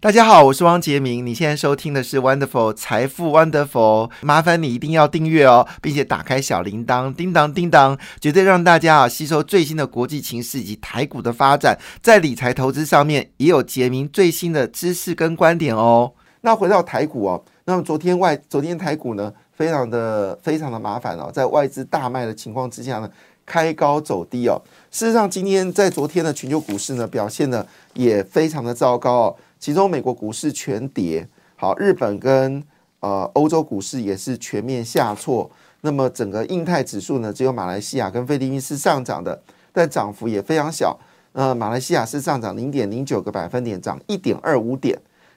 大家好，我是汪杰明。你现在收听的是 Wonderful 财富 Wonderful，麻烦你一定要订阅哦，并且打开小铃铛，叮当叮当，绝对让大家啊吸收最新的国际情势以及台股的发展，在理财投资上面也有杰明最新的知识跟观点哦。那回到台股哦，那么昨天外昨天台股呢，非常的非常的麻烦哦，在外资大卖的情况之下呢，开高走低哦。事实上，今天在昨天的全球股市呢，表现呢也非常的糟糕哦。其中美国股市全跌，好，日本跟呃欧洲股市也是全面下挫。那么整个印太指数呢，只有马来西亚跟菲律宾是上涨的，但涨幅也非常小。呃，马来西亚是上涨零点零九个百分点，涨一点二五点；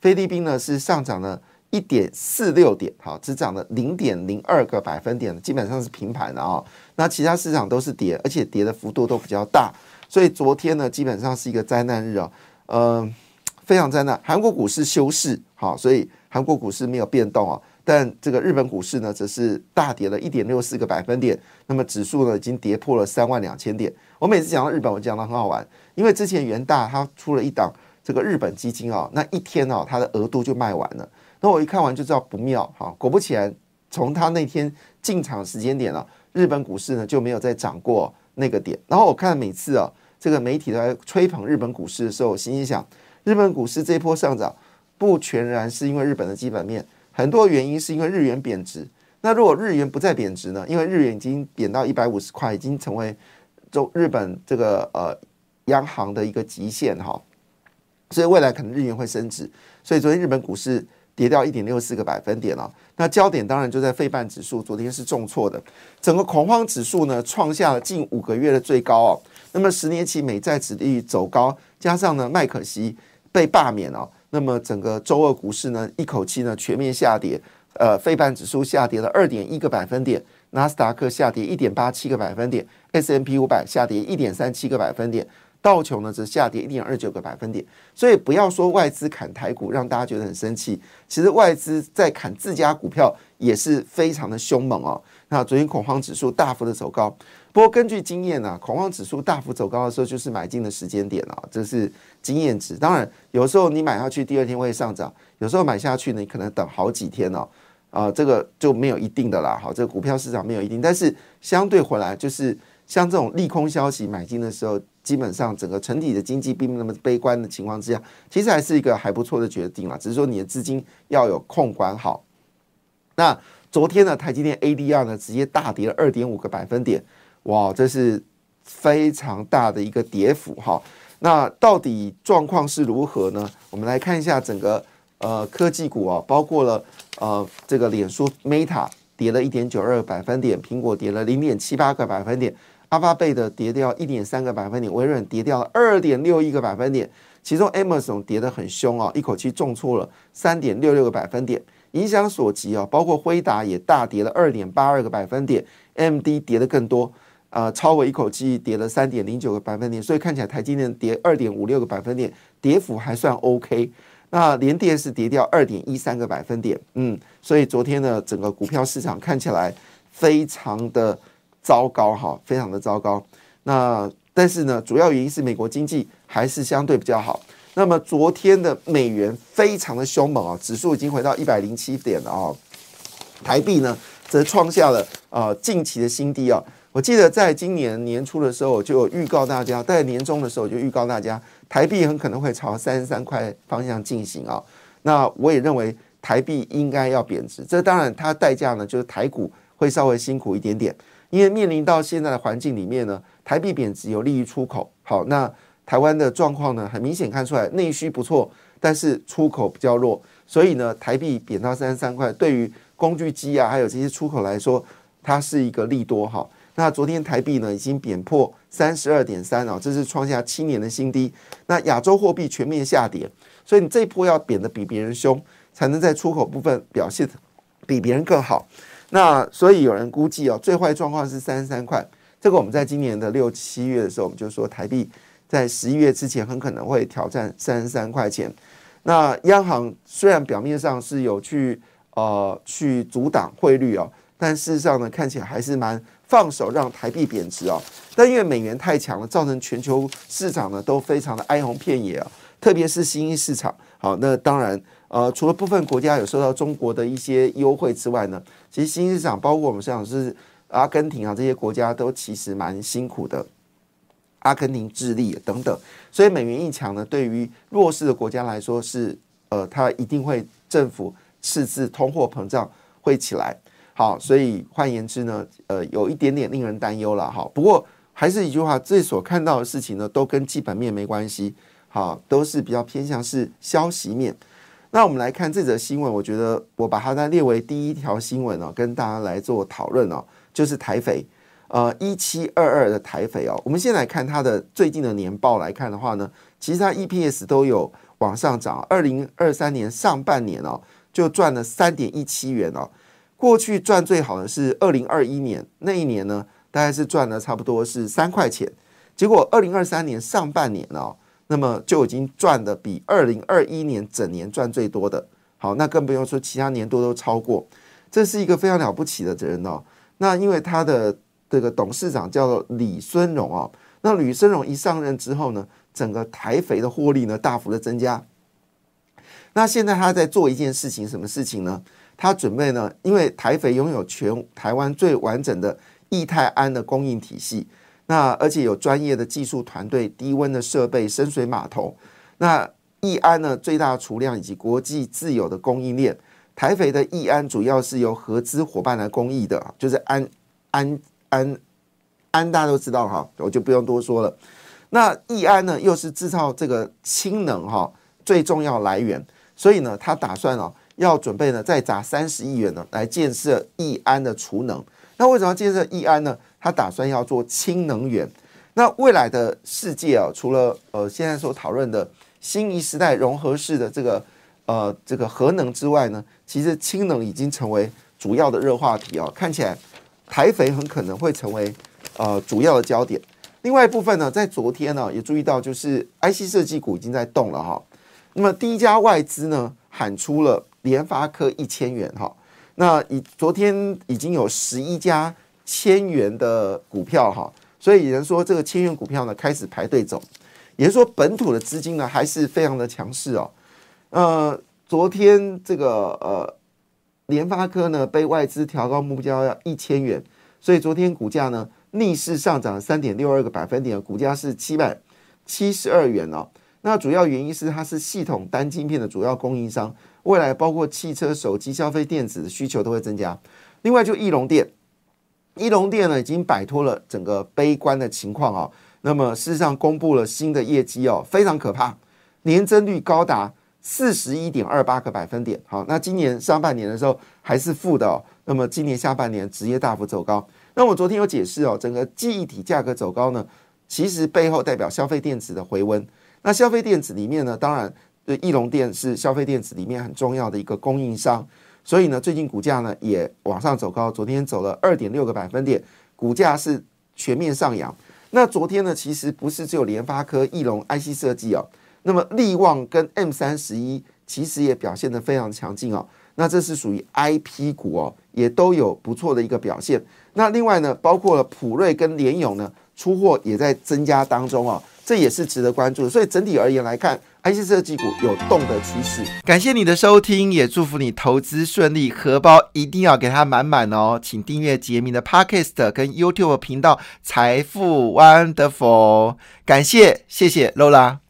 菲律宾呢是上涨了一点四六点，好，只涨了零点零二个百分点，基本上是平盘的啊。那其他市场都是跌，而且跌的幅度都比较大，所以昨天呢基本上是一个灾难日啊，嗯。非常灾难，韩国股市休市，好，所以韩国股市没有变动啊。但这个日本股市呢，则是大跌了一点六四个百分点。那么指数呢，已经跌破了三万两千点。我每次讲到日本，我讲的很好玩，因为之前元大他出了一档这个日本基金啊，那一天哦，它的额度就卖完了。那我一看完就知道不妙，哈，果不其然，从他那天进场时间点啊，日本股市呢就没有再涨过那个点。然后我看每次啊，这个媒体在吹捧日本股市的时候，我心里想。日本股市这一波上涨，不全然是因为日本的基本面，很多原因是因为日元贬值。那如果日元不再贬值呢？因为日元已经贬到一百五十块，已经成为中日本这个呃央行的一个极限哈。所以未来可能日元会升值。所以昨天日本股市跌掉一点六四个百分点了。那焦点当然就在费半指数，昨天是重挫的。整个恐慌指数呢，创下了近五个月的最高哦。那么十年期美债指利率走高，加上呢麦可锡。被罢免了，那么整个周二股市呢，一口气呢全面下跌，呃，费半指数下跌了二点一个百分点，纳斯达克下跌一点八七个百分点，S M P 五百下跌一点三七个百分点，道琼呢则下跌一点二九个百分点。所以不要说外资砍台股让大家觉得很生气，其实外资在砍自家股票也是非常的凶猛哦。那昨天恐慌指数大幅的走高。不过根据经验呢，恐慌指数大幅走高的时候，就是买进的时间点啊，这是经验值。当然，有时候你买下去，第二天会上涨；有时候买下去呢，你可能等好几天哦，啊，这个就没有一定的啦。好，这个股票市场没有一定，但是相对回来，就是像这种利空消息买进的时候，基本上整个整体的经济并不那么悲观的情况之下，其实还是一个还不错的决定啦。只是说你的资金要有控管好。那昨天呢，台积电 ADR 呢，直接大跌了二点五个百分点。哇，这是非常大的一个跌幅哈。那到底状况是如何呢？我们来看一下整个呃科技股啊，包括了呃这个脸书 Meta 跌了一点九二个百分点，苹果跌了零点七八个百分点，阿巴贝的跌掉一点三个百分点，微软跌掉了二点六一个百分点，其中 Amazon 跌得很凶啊，一口气重挫了三点六六个百分点，影响所及啊，包括辉达也大跌了二点八二个百分点，MD 跌的更多。呃，超微一口气跌了三点零九个百分点，所以看起来台积电跌二点五六个百分点，跌幅还算 OK。那联电是跌掉二点一三个百分点，嗯，所以昨天呢，整个股票市场看起来非常的糟糕哈，非常的糟糕。那但是呢，主要原因是美国经济还是相对比较好。那么昨天的美元非常的凶猛啊，指数已经回到一百零七点了啊，台币呢则创下了呃近期的新低啊。我记得在今年年初的时候，我就预告大家，在年终的时候就预告大家，台币很可能会朝三十三块方向进行啊。那我也认为台币应该要贬值，这当然它代价呢就是台股会稍微辛苦一点点，因为面临到现在的环境里面呢，台币贬值有利于出口。好，那台湾的状况呢，很明显看出来内需不错，但是出口比较弱，所以呢，台币贬到三十三块，对于工具机啊，还有这些出口来说，它是一个利多哈。那昨天台币呢已经贬破三十二点三啊，这是创下七年的新低。那亚洲货币全面下跌，所以你这一波要贬得比别人凶，才能在出口部分表现比别人更好。那所以有人估计哦，最坏状况是三十三块。这个我们在今年的六七月的时候，我们就说台币在十一月之前很可能会挑战三十三块钱。那央行虽然表面上是有去呃去阻挡汇率哦，但事实上呢，看起来还是蛮放手让台币贬值哦。但因为美元太强了，造成全球市场呢都非常的哀鸿遍野啊，特别是新兴市场。好，那当然。呃，除了部分国家有受到中国的一些优惠之外呢，其实新兴市场包括我们像是阿根廷啊这些国家都其实蛮辛苦的，阿根廷、智利等等，所以美元一强呢，对于弱势的国家来说是呃，它一定会政府赤字、通货膨胀会起来。好，所以换言之呢，呃，有一点点令人担忧了哈。不过还是一句话，这所看到的事情呢，都跟基本面没关系，好，都是比较偏向是消息面。那我们来看这则新闻，我觉得我把它列为第一条新闻哦，跟大家来做讨论哦，就是台肥，呃，一七二二的台肥哦。我们先来看它的最近的年报来看的话呢，其实它 EPS 都有往上涨，二零二三年上半年哦就赚了三点一七元哦，过去赚最好的是二零二一年那一年呢，大概是赚了差不多是三块钱，结果二零二三年上半年哦。那么就已经赚的比二零二一年整年赚最多的，好，那更不用说其他年度都超过，这是一个非常了不起的责任哦。那因为它的这个董事长叫做李孙荣啊，那李孙荣一上任之后呢，整个台肥的获利呢大幅的增加。那现在他在做一件事情，什么事情呢？他准备呢，因为台肥拥有全台湾最完整的液态氨的供应体系。那而且有专业的技术团队、低温的设备、深水码头。那易安呢，最大储量以及国际自有的供应链。台肥的易安主要是由合资伙伴来供应的，就是安安安安，大家都知道哈，我就不用多说了。那易安呢，又是制造这个氢能哈最重要来源，所以呢，他打算哦要准备呢再砸三十亿元呢来建设易安的储能。那为什么要建设易安呢？他打算要做氢能源，那未来的世界啊，除了呃现在所讨论的新一时代融合式的这个呃这个核能之外呢，其实氢能已经成为主要的热话题啊。看起来台肥很可能会成为呃主要的焦点。另外一部分呢，在昨天呢也注意到，就是 IC 设计股已经在动了哈。那么第一家外资呢喊出了联发科一千元哈，那以昨天已经有十一家。千元的股票哈，所以有人说这个千元股票呢开始排队走，也就是说本土的资金呢还是非常的强势哦。呃，昨天这个呃联发科呢被外资调高目标要一千元，所以昨天股价呢逆势上涨三点六二个百分点，股价是七百七十二元哦。那主要原因是它是系统单晶片的主要供应商，未来包括汽车、手机、消费电子的需求都会增加。另外就翼龙电。翼龙电呢已经摆脱了整个悲观的情况啊，那么事实上公布了新的业绩哦，非常可怕，年增率高达四十一点二八个百分点。好，那今年上半年的时候还是负的哦，那么今年下半年直接大幅走高。那我昨天有解释哦，整个记忆体价格走高呢，其实背后代表消费电子的回温。那消费电子里面呢，当然，翼龙电是消费电子里面很重要的一个供应商。所以呢，最近股价呢也往上走高，昨天走了二点六个百分点，股价是全面上扬。那昨天呢，其实不是只有联发科、翼龙、IC 设计哦，那么力旺跟 M 三十一其实也表现得非常强劲哦。那这是属于 IP 股哦，也都有不错的一个表现。那另外呢，包括了普瑞跟联勇呢，出货也在增加当中哦，这也是值得关注。所以整体而言来看。IC 设计股有动的趋势。感谢你的收听，也祝福你投资顺利，荷包一定要给它满满哦！请订阅杰明的 Podcast 跟 YouTube 频道财富 Wonderful。感谢，谢谢 Lola。